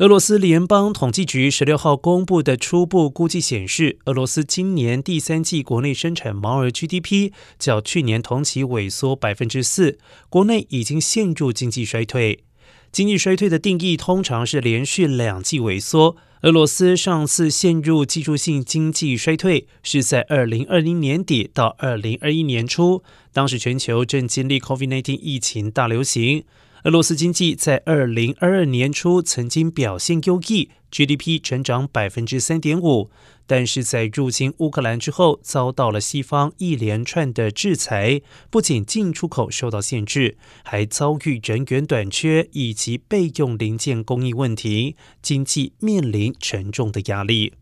俄罗斯联邦统计局十六号公布的初步估计显示，俄罗斯今年第三季国内生产毛额 GDP 较去年同期萎缩百分之四，国内已经陷入经济衰退。经济衰退的定义通常是连续两季萎缩。俄罗斯上次陷入技术性经济衰退是在二零二零年底到二零二一年初，当时全球正经历 COVID-19 疫情大流行。俄罗斯经济在二零二二年初曾经表现优异，GDP 成长百分之三点五，但是在入侵乌克兰之后，遭到了西方一连串的制裁，不仅进出口受到限制，还遭遇人员短缺以及备用零件供应问题，经济面临沉重的压力。